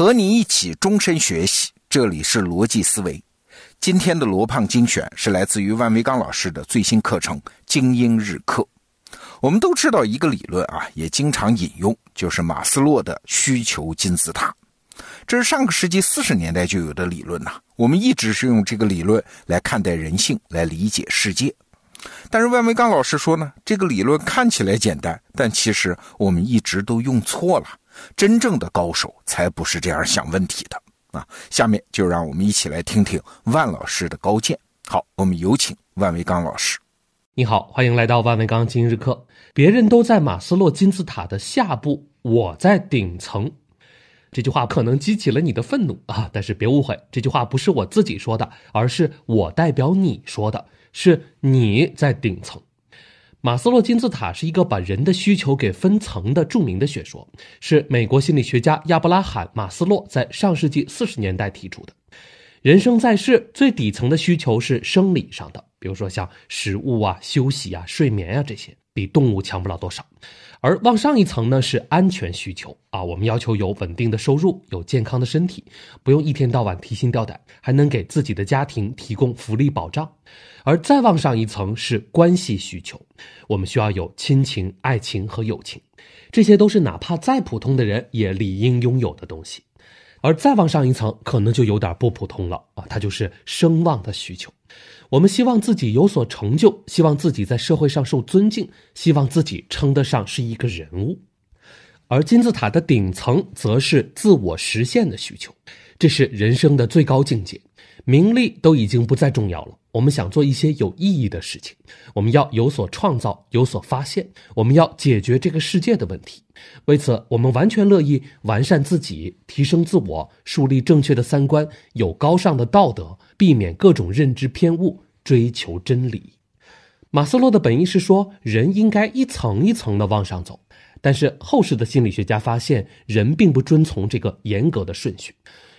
和你一起终身学习，这里是逻辑思维。今天的罗胖精选是来自于万维刚老师的最新课程《精英日课》。我们都知道一个理论啊，也经常引用，就是马斯洛的需求金字塔。这是上个世纪四十年代就有的理论呐。我们一直是用这个理论来看待人性，来理解世界。但是万维刚老师说呢，这个理论看起来简单，但其实我们一直都用错了。真正的高手才不是这样想问题的啊！下面就让我们一起来听听万老师的高见。好，我们有请万维刚老师。你好，欢迎来到万维刚今日课。别人都在马斯洛金字塔的下部，我在顶层。这句话可能激起了你的愤怒啊！但是别误会，这句话不是我自己说的，而是我代表你说的，是你在顶层。马斯洛金字塔是一个把人的需求给分层的著名的学说，是美国心理学家亚伯拉罕·马斯洛在上世纪四十年代提出的。人生在世，最底层的需求是生理上的，比如说像食物啊、休息啊、睡眠啊这些，比动物强不了多少。而往上一层呢是安全需求啊，我们要求有稳定的收入，有健康的身体，不用一天到晚提心吊胆，还能给自己的家庭提供福利保障。而再往上一层是关系需求，我们需要有亲情、爱情和友情，这些都是哪怕再普通的人也理应拥有的东西。而再往上一层可能就有点不普通了啊，它就是声望的需求。我们希望自己有所成就，希望自己在社会上受尊敬，希望自己称得上是一个人物，而金字塔的顶层则是自我实现的需求，这是人生的最高境界。名利都已经不再重要了，我们想做一些有意义的事情，我们要有所创造，有所发现，我们要解决这个世界的问题。为此，我们完全乐意完善自己，提升自我，树立正确的三观，有高尚的道德，避免各种认知偏误，追求真理。马斯洛的本意是说，人应该一层一层的往上走，但是后世的心理学家发现，人并不遵从这个严格的顺序。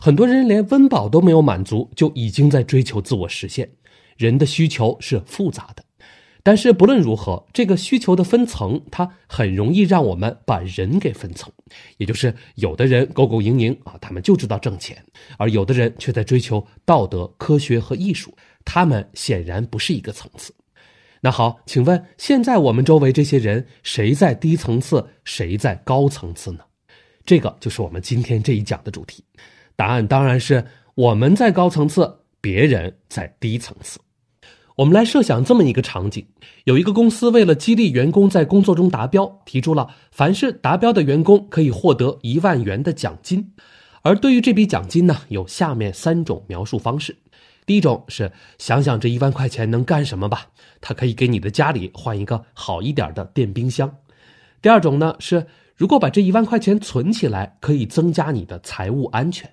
很多人连温饱都没有满足，就已经在追求自我实现。人的需求是复杂的，但是不论如何，这个需求的分层，它很容易让我们把人给分层。也就是有的人勾勾营营啊，他们就知道挣钱；而有的人却在追求道德、科学和艺术，他们显然不是一个层次。那好，请问现在我们周围这些人，谁在低层次，谁在高层次呢？这个就是我们今天这一讲的主题。答案当然是我们在高层次，别人在低层次。我们来设想这么一个场景：有一个公司为了激励员工在工作中达标，提出了凡是达标的员工可以获得一万元的奖金。而对于这笔奖金呢，有下面三种描述方式：第一种是想想这一万块钱能干什么吧，它可以给你的家里换一个好一点的电冰箱；第二种呢是如果把这一万块钱存起来，可以增加你的财务安全。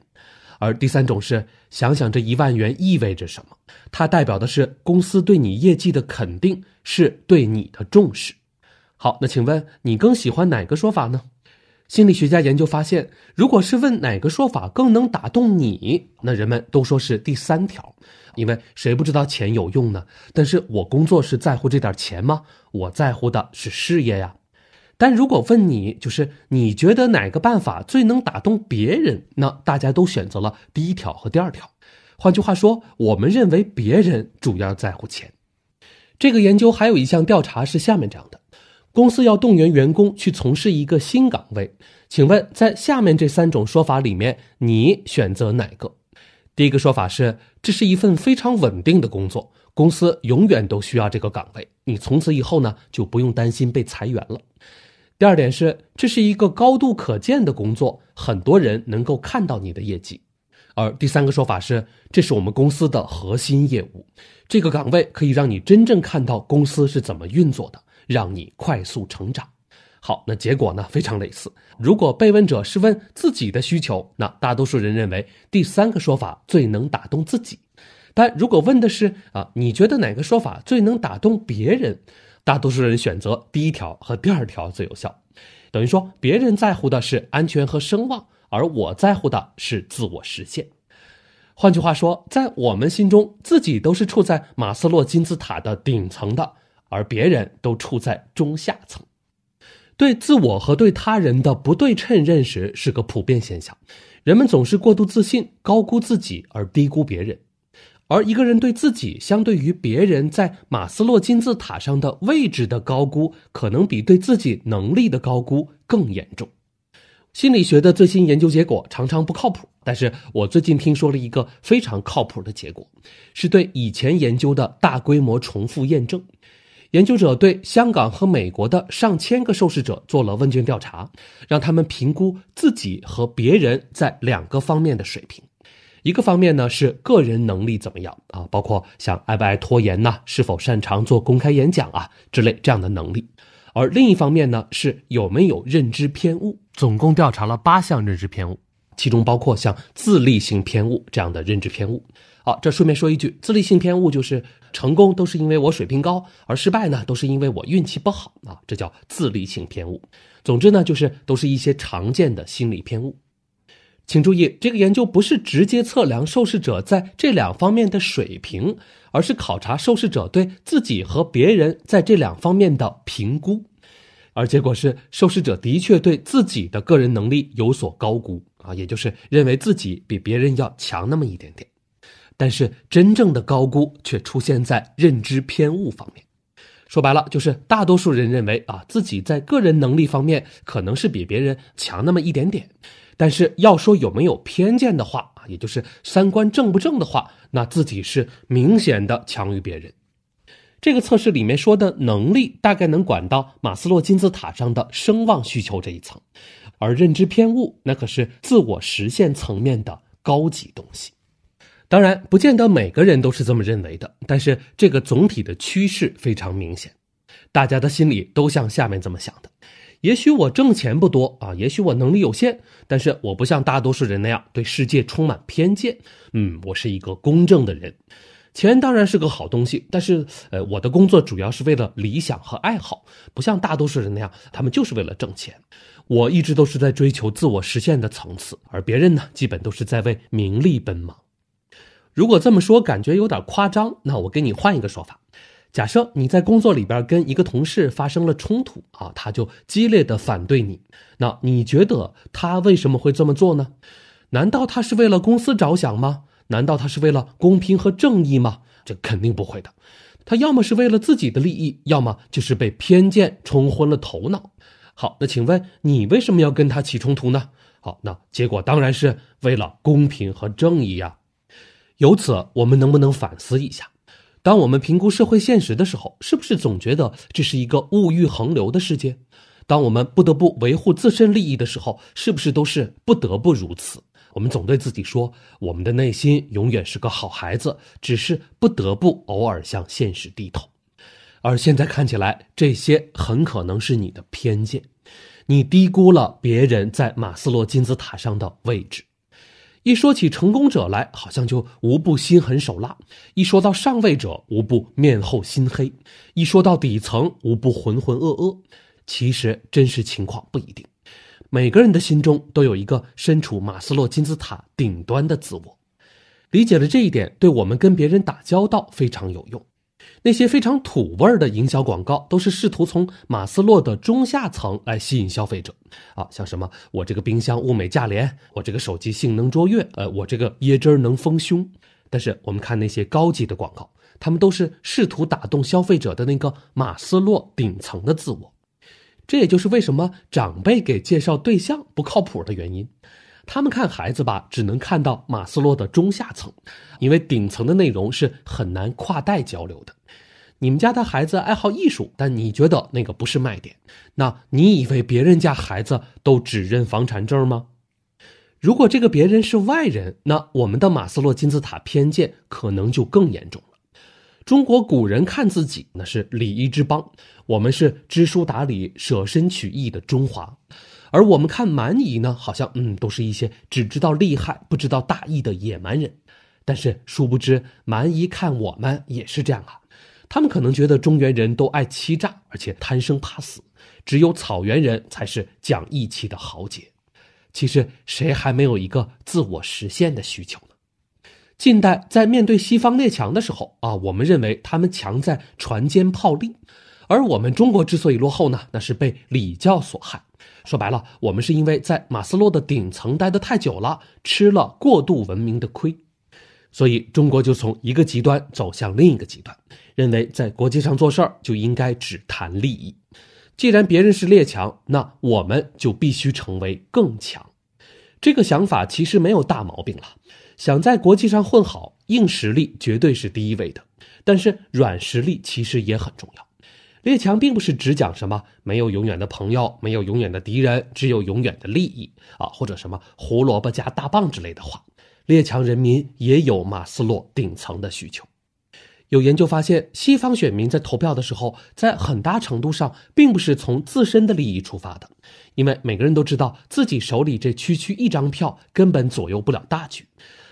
而第三种是想想这一万元意味着什么，它代表的是公司对你业绩的肯定，是对你的重视。好，那请问你更喜欢哪个说法呢？心理学家研究发现，如果是问哪个说法更能打动你，那人们都说是第三条，因为谁不知道钱有用呢？但是我工作是在乎这点钱吗？我在乎的是事业呀。但如果问你，就是你觉得哪个办法最能打动别人？那大家都选择了第一条和第二条。换句话说，我们认为别人主要在乎钱。这个研究还有一项调查是下面这样的：公司要动员员工去从事一个新岗位，请问在下面这三种说法里面，你选择哪个？第一个说法是，这是一份非常稳定的工作，公司永远都需要这个岗位，你从此以后呢就不用担心被裁员了。第二点是，这是一个高度可见的工作，很多人能够看到你的业绩。而第三个说法是，这是我们公司的核心业务，这个岗位可以让你真正看到公司是怎么运作的，让你快速成长。好，那结果呢非常类似。如果被问者是问自己的需求，那大多数人认为第三个说法最能打动自己；但如果问的是啊，你觉得哪个说法最能打动别人？大多数人选择第一条和第二条最有效，等于说别人在乎的是安全和声望，而我在乎的是自我实现。换句话说，在我们心中，自己都是处在马斯洛金字塔的顶层的，而别人都处在中下层。对自我和对他人的不对称认识是个普遍现象，人们总是过度自信，高估自己而低估别人。而一个人对自己相对于别人在马斯洛金字塔上的位置的高估，可能比对自己能力的高估更严重。心理学的最新研究结果常常不靠谱，但是我最近听说了一个非常靠谱的结果，是对以前研究的大规模重复验证。研究者对香港和美国的上千个受试者做了问卷调查，让他们评估自己和别人在两个方面的水平。一个方面呢是个人能力怎么样啊，包括像爱不爱拖延呐，是否擅长做公开演讲啊之类这样的能力。而另一方面呢是有没有认知偏误，总共调查了八项认知偏误，其中包括像自立性偏误这样的认知偏误。好，这顺便说一句，自立性偏误就是成功都是因为我水平高，而失败呢都是因为我运气不好啊，这叫自立性偏误。总之呢，就是都是一些常见的心理偏误。请注意，这个研究不是直接测量受试者在这两方面的水平，而是考察受试者对自己和别人在这两方面的评估。而结果是，受试者的确对自己的个人能力有所高估啊，也就是认为自己比别人要强那么一点点。但是，真正的高估却出现在认知偏误方面。说白了，就是大多数人认为啊，自己在个人能力方面可能是比别人强那么一点点。但是要说有没有偏见的话啊，也就是三观正不正的话，那自己是明显的强于别人。这个测试里面说的能力，大概能管到马斯洛金字塔上的声望需求这一层，而认知偏误那可是自我实现层面的高级东西。当然，不见得每个人都是这么认为的，但是这个总体的趋势非常明显，大家的心里都像下面这么想的。也许我挣钱不多啊，也许我能力有限，但是我不像大多数人那样对世界充满偏见。嗯，我是一个公正的人。钱当然是个好东西，但是呃，我的工作主要是为了理想和爱好，不像大多数人那样，他们就是为了挣钱。我一直都是在追求自我实现的层次，而别人呢，基本都是在为名利奔忙。如果这么说感觉有点夸张，那我给你换一个说法。假设你在工作里边跟一个同事发生了冲突啊，他就激烈的反对你，那你觉得他为什么会这么做呢？难道他是为了公司着想吗？难道他是为了公平和正义吗？这肯定不会的，他要么是为了自己的利益，要么就是被偏见冲昏了头脑。好，那请问你为什么要跟他起冲突呢？好，那结果当然是为了公平和正义呀。由此，我们能不能反思一下？当我们评估社会现实的时候，是不是总觉得这是一个物欲横流的世界？当我们不得不维护自身利益的时候，是不是都是不得不如此？我们总对自己说，我们的内心永远是个好孩子，只是不得不偶尔向现实低头。而现在看起来，这些很可能是你的偏见，你低估了别人在马斯洛金字塔上的位置。一说起成功者来，好像就无不心狠手辣；一说到上位者，无不面厚心黑；一说到底层，无不浑浑噩噩。其实真实情况不一定，每个人的心中都有一个身处马斯洛金字塔顶端的自我。理解了这一点，对我们跟别人打交道非常有用。那些非常土味的营销广告，都是试图从马斯洛的中下层来吸引消费者，啊，像什么我这个冰箱物美价廉，我这个手机性能卓越，呃，我这个椰汁能丰胸。但是我们看那些高级的广告，他们都是试图打动消费者的那个马斯洛顶层的自我。这也就是为什么长辈给介绍对象不靠谱的原因。他们看孩子吧，只能看到马斯洛的中下层，因为顶层的内容是很难跨代交流的。你们家的孩子爱好艺术，但你觉得那个不是卖点？那你以为别人家孩子都只认房产证吗？如果这个别人是外人，那我们的马斯洛金字塔偏见可能就更严重了。中国古人看自己那是礼仪之邦，我们是知书达理、舍身取义的中华，而我们看蛮夷呢，好像嗯都是一些只知道利害不知道大义的野蛮人。但是殊不知，蛮夷看我们也是这样啊。他们可能觉得中原人都爱欺诈，而且贪生怕死，只有草原人才是讲义气的豪杰。其实谁还没有一个自我实现的需求呢？近代在面对西方列强的时候啊，我们认为他们强在船坚炮利，而我们中国之所以落后呢，那是被礼教所害。说白了，我们是因为在马斯洛的顶层待得太久了，吃了过度文明的亏，所以中国就从一个极端走向另一个极端，认为在国际上做事儿就应该只谈利益。既然别人是列强，那我们就必须成为更强。这个想法其实没有大毛病了。想在国际上混好，硬实力绝对是第一位的，但是软实力其实也很重要。列强并不是只讲什么没有永远的朋友，没有永远的敌人，只有永远的利益啊，或者什么胡萝卜加大棒之类的话。列强人民也有马斯洛顶层的需求。有研究发现，西方选民在投票的时候，在很大程度上并不是从自身的利益出发的，因为每个人都知道自己手里这区区一张票根本左右不了大局。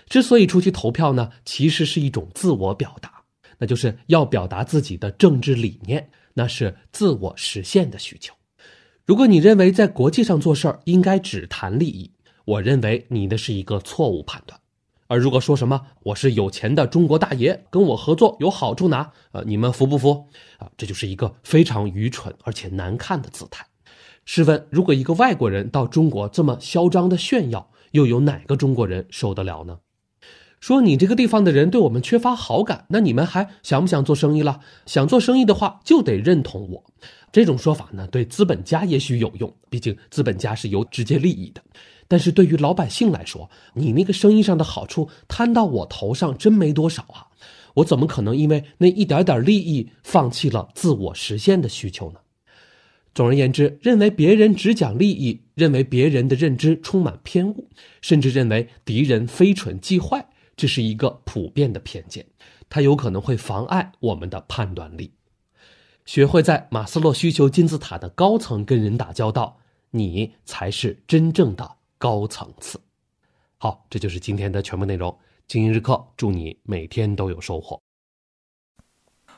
之所以出去投票呢，其实是一种自我表达，那就是要表达自己的政治理念。那是自我实现的需求。如果你认为在国际上做事儿应该只谈利益，我认为你的是一个错误判断。而如果说什么我是有钱的中国大爷，跟我合作有好处拿，呃，你们服不服？啊，这就是一个非常愚蠢而且难看的姿态。试问，如果一个外国人到中国这么嚣张的炫耀，又有哪个中国人受得了呢？说你这个地方的人对我们缺乏好感，那你们还想不想做生意了？想做生意的话，就得认同我。这种说法呢，对资本家也许有用，毕竟资本家是有直接利益的。但是对于老百姓来说，你那个生意上的好处摊到我头上，真没多少啊！我怎么可能因为那一点点利益放弃了自我实现的需求呢？总而言之，认为别人只讲利益，认为别人的认知充满偏误，甚至认为敌人非蠢即坏。这是一个普遍的偏见，它有可能会妨碍我们的判断力。学会在马斯洛需求金字塔的高层跟人打交道，你才是真正的高层次。好，这就是今天的全部内容。精英日课，祝你每天都有收获。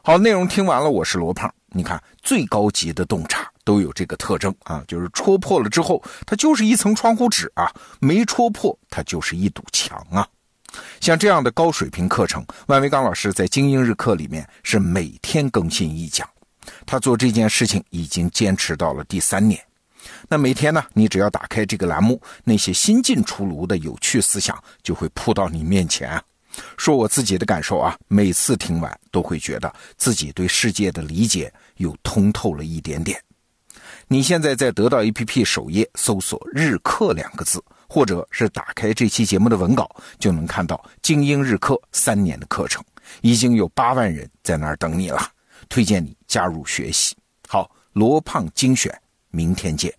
好，内容听完了，我是罗胖。你看，最高级的洞察都有这个特征啊，就是戳破了之后，它就是一层窗户纸啊；没戳破，它就是一堵墙啊。像这样的高水平课程，万维刚老师在精英日课里面是每天更新一讲。他做这件事情已经坚持到了第三年。那每天呢，你只要打开这个栏目，那些新进出炉的有趣思想就会扑到你面前。说我自己的感受啊，每次听完都会觉得自己对世界的理解又通透了一点点。你现在在得到 APP 首页搜索“日课”两个字。或者是打开这期节目的文稿，就能看到精英日课三年的课程，已经有八万人在那儿等你了，推荐你加入学习。好，罗胖精选，明天见。